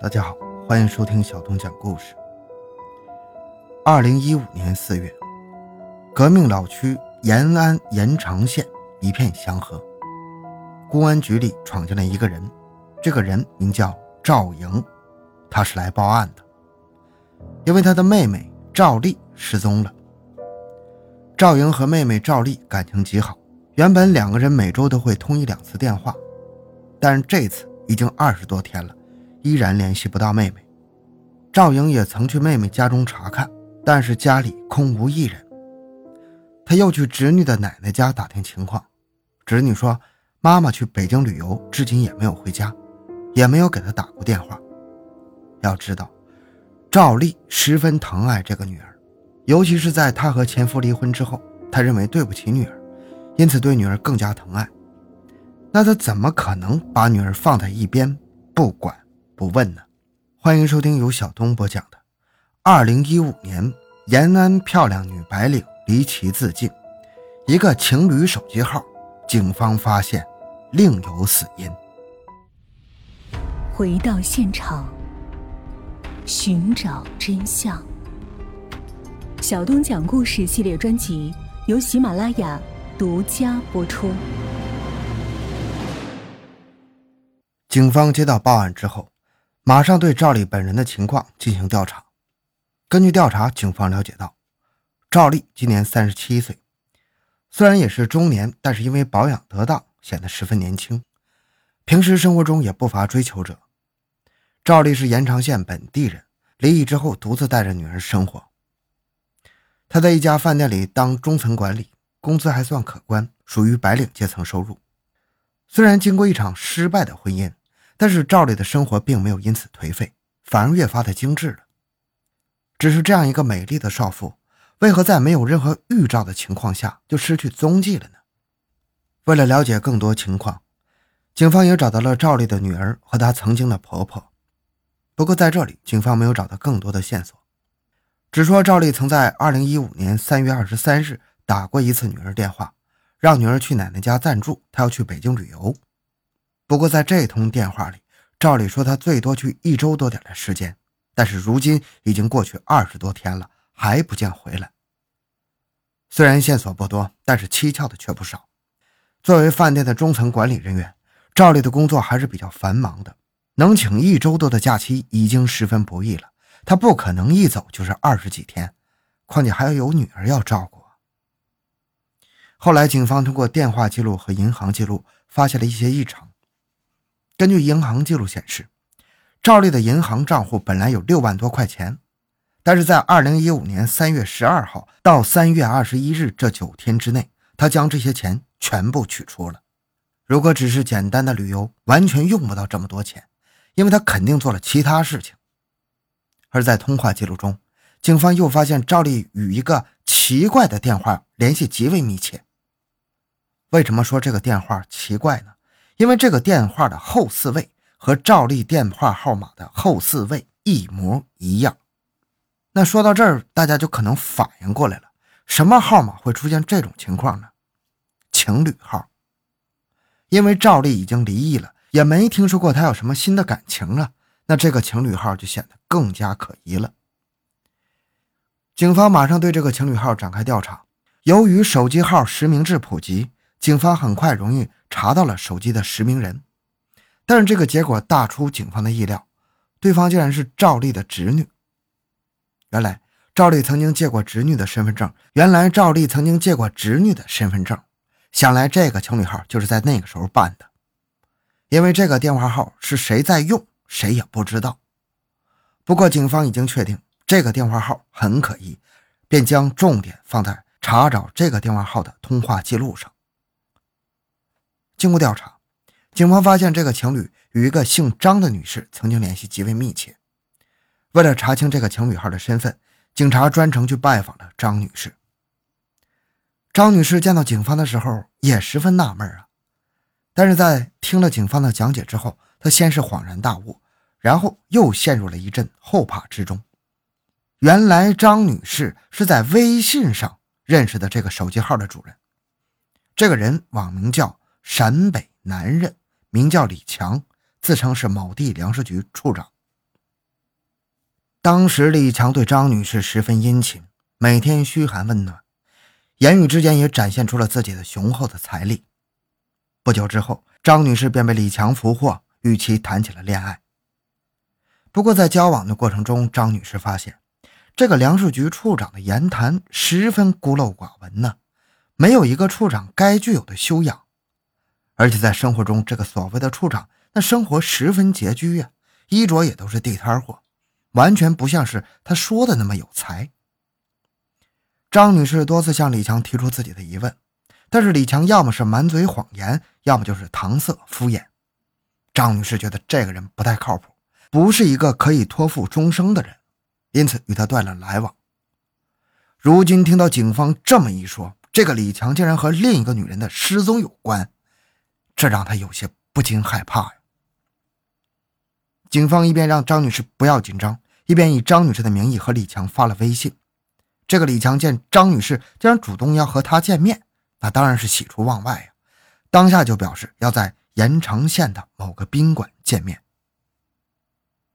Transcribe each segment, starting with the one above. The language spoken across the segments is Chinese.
大家好，欢迎收听小东讲故事。二零一五年四月，革命老区延安延长县一片祥和，公安局里闯进来一个人，这个人名叫赵莹，他是来报案的，因为他的妹妹赵丽失踪了。赵莹和妹妹赵丽感情极好，原本两个人每周都会通一两次电话，但是这次已经二十多天了。依然联系不到妹妹，赵颖也曾去妹妹家中查看，但是家里空无一人。他又去侄女的奶奶家打听情况，侄女说妈妈去北京旅游，至今也没有回家，也没有给他打过电话。要知道，赵丽十分疼爱这个女儿，尤其是在她和前夫离婚之后，她认为对不起女儿，因此对女儿更加疼爱。那他怎么可能把女儿放在一边不管？不问呢。欢迎收听由小东播讲的《二零一五年延安漂亮女白领离奇自尽》，一个情侣手机号，警方发现另有死因。回到现场，寻找真相。小东讲故事系列专辑由喜马拉雅独家播出。警方接到报案之后。马上对赵丽本人的情况进行调查。根据调查，警方了解到，赵丽今年三十七岁，虽然也是中年，但是因为保养得当，显得十分年轻。平时生活中也不乏追求者。赵丽是延长县本地人，离异之后独自带着女儿生活。她在一家饭店里当中层管理，工资还算可观，属于白领阶层收入。虽然经过一场失败的婚姻。但是赵丽的生活并没有因此颓废，反而越发的精致了。只是这样一个美丽的少妇，为何在没有任何预兆的情况下就失去踪迹了呢？为了了解更多情况，警方也找到了赵丽的女儿和她曾经的婆婆。不过在这里，警方没有找到更多的线索，只说赵丽曾在2015年3月23日打过一次女儿电话，让女儿去奶奶家暂住，她要去北京旅游。不过，在这通电话里，照理说他最多去一周多点的时间，但是如今已经过去二十多天了，还不见回来。虽然线索不多，但是蹊跷的却不少。作为饭店的中层管理人员，赵丽的工作还是比较繁忙的，能请一周多的假期已经十分不易了。他不可能一走就是二十几天，况且还要有女儿要照顾。后来，警方通过电话记录和银行记录，发现了一些异常。根据银行记录显示，赵丽的银行账户本来有六万多块钱，但是在二零一五年三月十二号到三月二十一日这九天之内，她将这些钱全部取出了。如果只是简单的旅游，完全用不到这么多钱，因为他肯定做了其他事情。而在通话记录中，警方又发现赵丽与一个奇怪的电话联系极为密切。为什么说这个电话奇怪呢？因为这个电话的后四位和赵丽电话号码的后四位一模一样。那说到这儿，大家就可能反应过来了：什么号码会出现这种情况呢？情侣号。因为赵丽已经离异了，也没听说过她有什么新的感情了，那这个情侣号就显得更加可疑了。警方马上对这个情侣号展开调查。由于手机号实名制普及。警方很快容易查到了手机的实名人，但是这个结果大出警方的意料，对方竟然是赵丽的侄女。原来赵丽曾经借过侄女的身份证，原来赵丽曾经借过侄女的身份证，想来这个情侣号就是在那个时候办的。因为这个电话号是谁在用，谁也不知道。不过警方已经确定这个电话号很可疑，便将重点放在查找这个电话号的通话记录上。经过调查，警方发现这个情侣与一个姓张的女士曾经联系极为密切。为了查清这个情侣号的身份，警察专程去拜访了张女士。张女士见到警方的时候也十分纳闷啊，但是在听了警方的讲解之后，她先是恍然大悟，然后又陷入了一阵后怕之中。原来张女士是在微信上认识的这个手机号的主人，这个人网名叫。陕北男人名叫李强，自称是某地粮食局处长。当时李强对张女士十分殷勤，每天嘘寒问暖，言语之间也展现出了自己的雄厚的财力。不久之后，张女士便被李强俘获，与其谈起了恋爱。不过，在交往的过程中，张女士发现，这个粮食局处长的言谈十分孤陋寡闻呢，没有一个处长该具有的修养。而且在生活中，这个所谓的处长，那生活十分拮据呀，衣着也都是地摊货，完全不像是他说的那么有才。张女士多次向李强提出自己的疑问，但是李强要么是满嘴谎言，要么就是搪塞敷衍。张女士觉得这个人不太靠谱，不是一个可以托付终生的人，因此与他断了来往。如今听到警方这么一说，这个李强竟然和另一个女人的失踪有关。这让他有些不禁害怕呀。警方一边让张女士不要紧张，一边以张女士的名义和李强发了微信。这个李强见张女士竟然主动要和他见面，那当然是喜出望外呀。当下就表示要在盐城县的某个宾馆见面。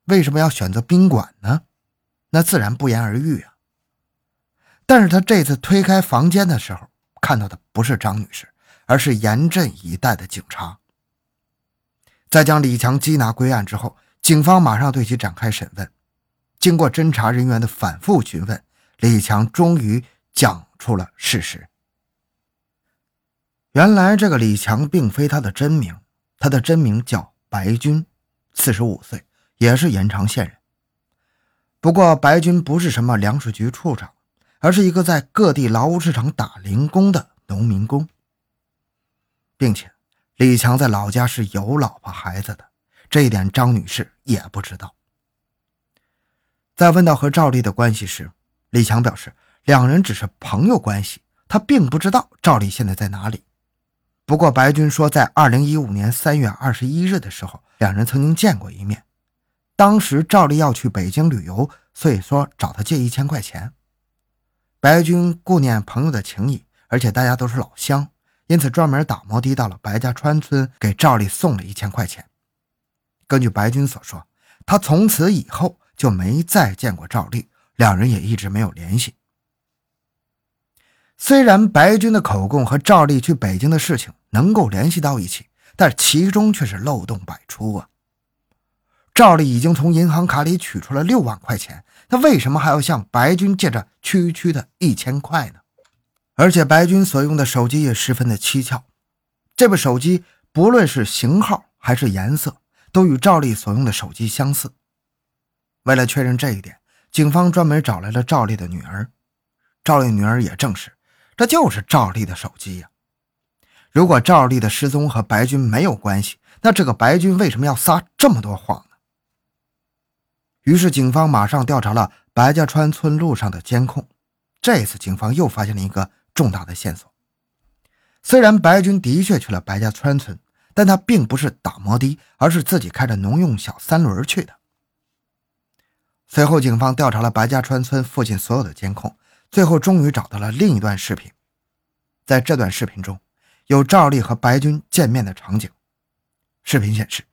为什么要选择宾馆呢？那自然不言而喻啊。但是他这次推开房间的时候，看到的不是张女士。而是严阵以待的警察。在将李强缉拿归案之后，警方马上对其展开审问。经过侦查人员的反复询问，李强终于讲出了事实。原来，这个李强并非他的真名，他的真名叫白军，四十五岁，也是延长县人。不过，白军不是什么粮食局处长，而是一个在各地劳务市场打零工的农民工。并且，李强在老家是有老婆孩子的，这一点张女士也不知道。在问到和赵丽的关系时，李强表示两人只是朋友关系，他并不知道赵丽现在在哪里。不过白军说，在二零一五年三月二十一日的时候，两人曾经见过一面。当时赵丽要去北京旅游，所以说找他借一千块钱。白军顾念朋友的情谊，而且大家都是老乡。因此，专门打摩的到了白家川村，给赵丽送了一千块钱。根据白军所说，他从此以后就没再见过赵丽，两人也一直没有联系。虽然白军的口供和赵丽去北京的事情能够联系到一起，但其中却是漏洞百出啊！赵丽已经从银行卡里取出了六万块钱，他为什么还要向白军借着区区的一千块呢？而且白军所用的手机也十分的蹊跷，这部手机不论是型号还是颜色，都与赵丽所用的手机相似。为了确认这一点，警方专门找来了赵丽的女儿。赵丽女儿也证实，这就是赵丽的手机呀。如果赵丽的失踪和白军没有关系，那这个白军为什么要撒这么多谎呢？于是警方马上调查了白家川村路上的监控。这次警方又发现了一个。重大的线索。虽然白军的确去了白家川村，但他并不是打摩的，而是自己开着农用小三轮去的。随后，警方调查了白家川村附近所有的监控，最后终于找到了另一段视频。在这段视频中，有赵丽和白军见面的场景。视频显示，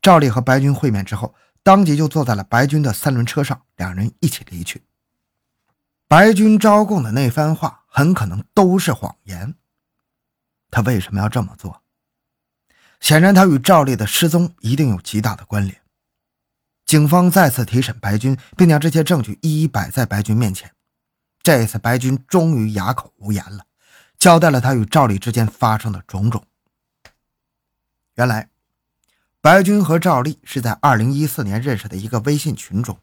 赵丽和白军会面之后，当即就坐在了白军的三轮车上，两人一起离去。白军招供的那番话很可能都是谎言。他为什么要这么做？显然，他与赵丽的失踪一定有极大的关联。警方再次提审白军，并将这些证据一一摆在白军面前。这次，白军终于哑口无言了，交代了他与赵丽之间发生的种种。原来，白军和赵丽是在2014年认识的一个微信群中。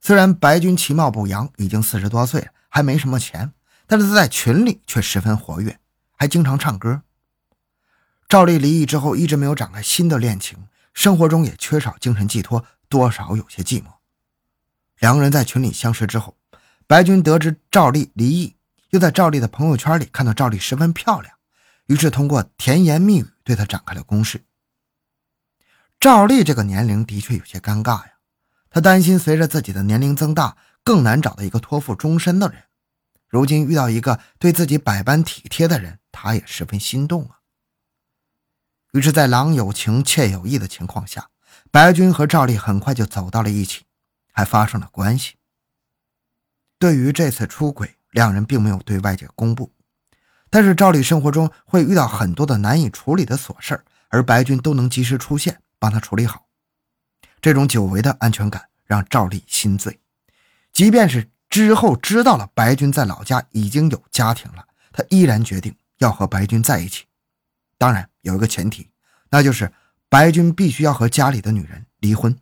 虽然白军其貌不扬，已经四十多岁了，还没什么钱，但是他在群里却十分活跃，还经常唱歌。赵丽离异之后，一直没有展开新的恋情，生活中也缺少精神寄托，多少有些寂寞。两个人在群里相识之后，白军得知赵丽离异，又在赵丽的朋友圈里看到赵丽十分漂亮，于是通过甜言蜜语对她展开了攻势。赵丽这个年龄的确有些尴尬呀。他担心，随着自己的年龄增大，更难找到一个托付终身的人。如今遇到一个对自己百般体贴的人，他也十分心动啊。于是，在郎有情，妾有意的情况下，白军和赵丽很快就走到了一起，还发生了关系。对于这次出轨，两人并没有对外界公布。但是赵丽生活中会遇到很多的难以处理的琐事而白军都能及时出现帮他处理好。这种久违的安全感让赵丽心醉，即便是之后知道了白军在老家已经有家庭了，他依然决定要和白军在一起。当然有一个前提，那就是白军必须要和家里的女人离婚。